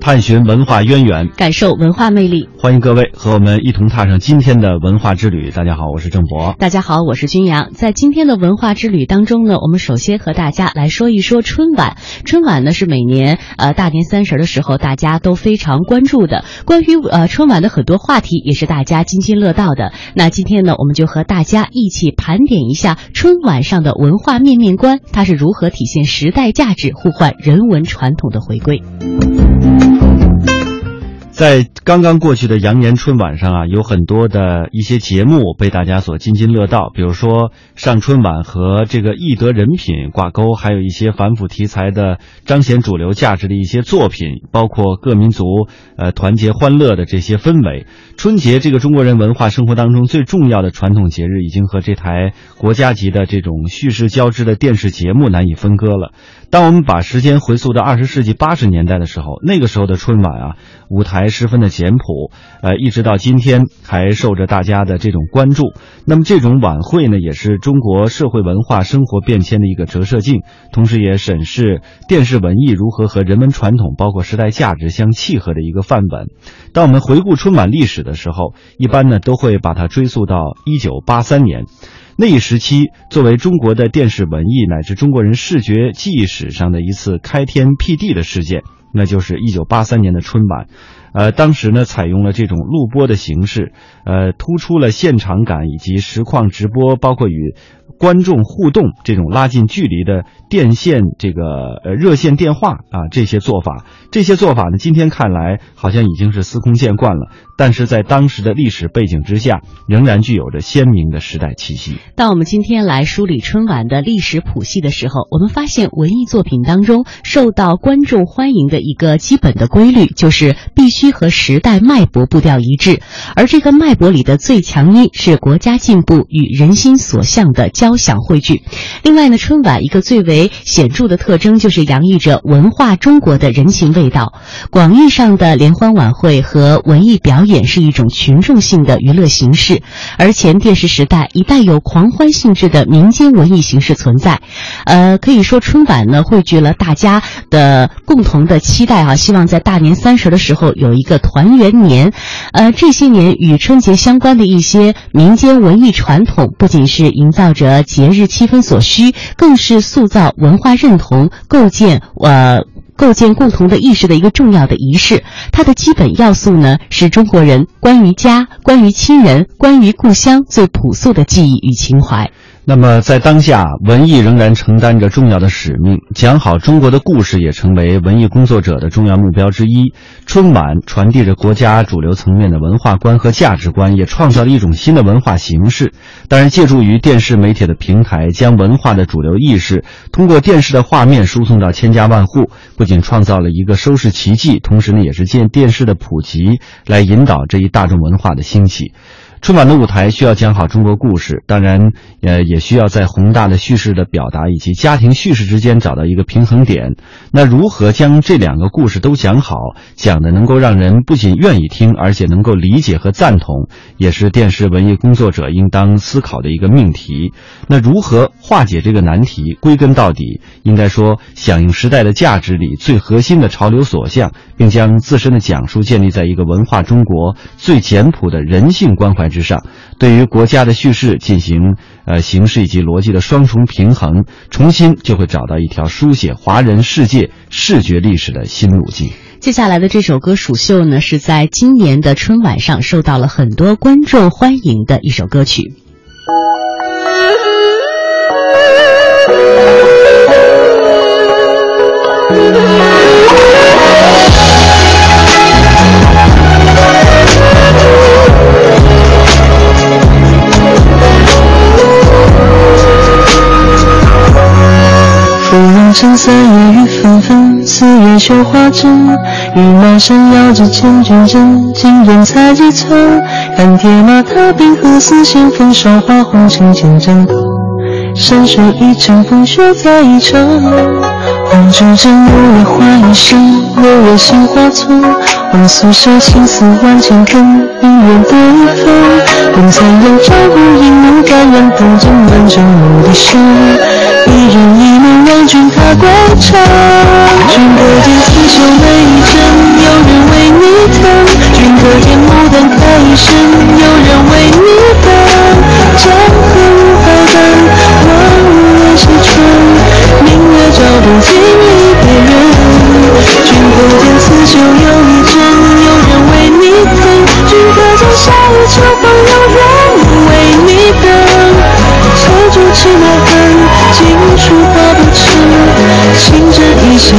探寻文化渊源，感受文化魅力。欢迎各位和我们一同踏上今天的文化之旅。大家好，我是郑博。大家好，我是君阳。在今天的文化之旅当中呢，我们首先和大家来说一说春晚。春晚呢是每年呃大年三十的时候大家都非常关注的，关于呃春晚的很多话题也是大家津津乐道的。那今天呢，我们就和大家一起盘点一下春晚上的文化面面观，它是如何体现时代价值、互换人文传统的回归。在刚刚过去的羊年春晚上啊，有很多的一些节目被大家所津津乐道，比如说上春晚和这个艺德人品挂钩，还有一些反腐题材的彰显主流价值的一些作品，包括各民族呃团结欢乐的这些氛围。春节这个中国人文化生活当中最重要的传统节日，已经和这台国家级的这种叙事交织的电视节目难以分割了。当我们把时间回溯到二十世纪八十年代的时候，那个时候的春晚啊，舞台十分的简朴，呃，一直到今天还受着大家的这种关注。那么这种晚会呢，也是中国社会文化生活变迁的一个折射镜，同时也审视电视文艺如何和人文传统，包括时代价值相契合的一个范本。当我们回顾春晚历史的时候，一般呢都会把它追溯到一九八三年。那一时期，作为中国的电视文艺乃至中国人视觉记忆史上的一次开天辟地的事件，那就是一九八三年的春晚。呃，当时呢，采用了这种录播的形式，呃，突出了现场感以及实况直播，包括与观众互动这种拉近距离的电线这个呃热线电话啊这些做法，这些做法呢，今天看来好像已经是司空见惯了，但是在当时的历史背景之下，仍然具有着鲜明的时代气息。当我们今天来梳理春晚的历史谱系的时候，我们发现文艺作品当中受到观众欢迎的一个基本的规律，就是必须需和时代脉搏步调一致，而这个脉搏里的最强音是国家进步与人心所向的交响汇聚。另外呢，春晚一个最为显著的特征就是洋溢着文化中国的人情味道。广义上的联欢晚会和文艺表演是一种群众性的娱乐形式，而前电视时代一带有狂欢性质的民间文艺形式存在。呃，可以说春晚呢汇聚了大家的共同的期待啊，希望在大年三十的时候有有一个团圆年。呃，这些年与春节相关的一些民间文艺传统，不仅是营造着节日气氛所需，更是塑造文化认同、构建呃。构建共同的意识的一个重要的仪式，它的基本要素呢是中国人关于家、关于亲人、关于故乡最朴素的记忆与情怀。那么，在当下，文艺仍然承担着重要的使命，讲好中国的故事也成为文艺工作者的重要目标之一。春晚传递着国家主流层面的文化观和价值观，也创造了一种新的文化形式。当然，借助于电视媒体的平台，将文化的主流意识通过电视的画面输送到千家万户，不仅创造了一个收视奇迹，同时呢，也是借电视的普及来引导这一大众文化的兴起。春晚的舞台需要讲好中国故事，当然，呃，也需要在宏大的叙事的表达以及家庭叙事之间找到一个平衡点。那如何将这两个故事都讲好，讲的能够让人不仅愿意听，而且能够理解和赞同，也是电视文艺工作者应当思考的一个命题。那如何化解这个难题？归根到底，应该说响应时代的价值里最核心的潮流所向，并将自身的讲述建立在一个文化中国最简朴的人性关怀之上，对于国家的叙事进行呃形式以及逻辑的双重平衡，重新就会找到一条书写华人世界视觉历史的新路径。接下来的这首歌《蜀绣》呢，是在今年的春晚上受到了很多观众欢迎的一首歌曲。芙 蓉城三月雨纷纷，四月绣花针。羽毛扇遥指千军阵，金人裁几寸。看铁马踏冰河，丝线风韶华红尘千丈歌。山水一程，风雪再一程。红烛枕，五月花一生，六月杏花村。望宿舍青丝万千根，姻缘对分。等残阳照顾荧幕，感染风筝满城牧笛声，一人一梦望君踏归程。君可见刺绣每一针，有人为你疼；君可见牡丹开一生，有人为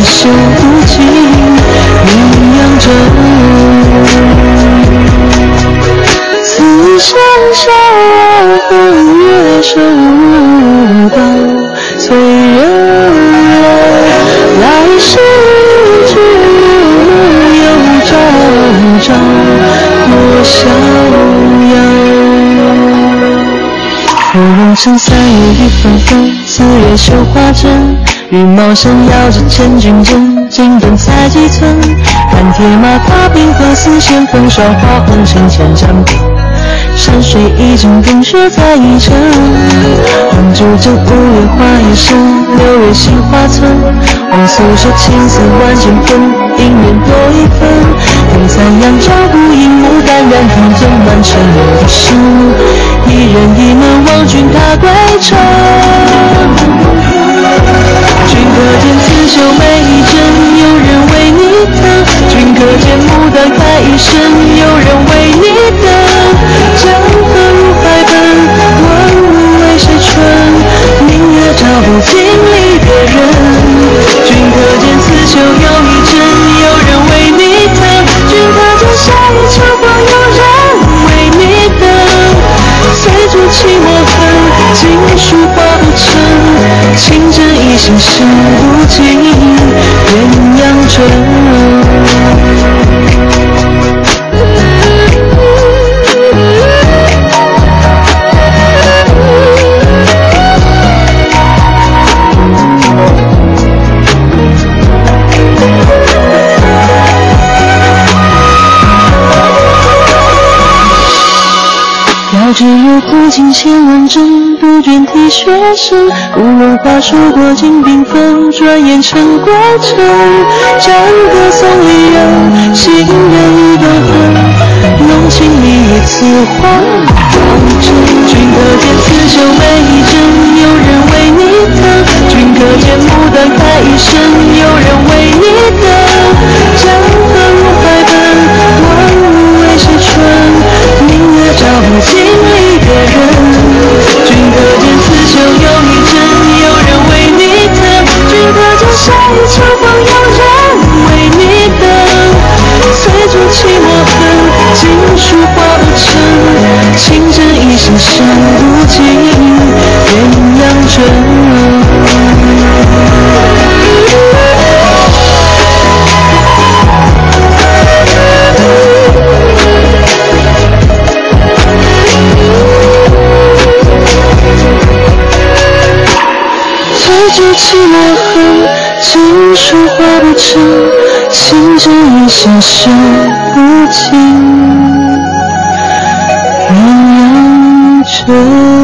针一线绣不尽鸳鸯枕。此生笑问月收到催人泪，来世只有朝朝莫逍遥。芙蓉城三月雨纷纷，四月绣花针。羽毛扇摇着千军阵，金灯彩几寸。看铁马踏冰河，丝线风霜花红尘千盏灯。山水一程，冰雪再一程。红烛枕，五月花叶深，六月杏花村。望素手千丝万千分，姻缘多一分。等残阳照孤影，牡丹染风筝满城牧笛声。一人一门望君踏归程。可见刺绣每一针，遥知有古今千万针，不倦啼血声。古龙花树过尽缤纷，转眼成归程。战歌送离人，行人欲断魂。浓情蜜意此花红尘。君可见刺绣每一针，有人为你疼；君可见牡丹开一生，有人为你等。江河入海奔，万物为谁春？明月照不尽离别翠竹泣墨痕，锦书画不成，情针一线绣不尽鸳鸯枕。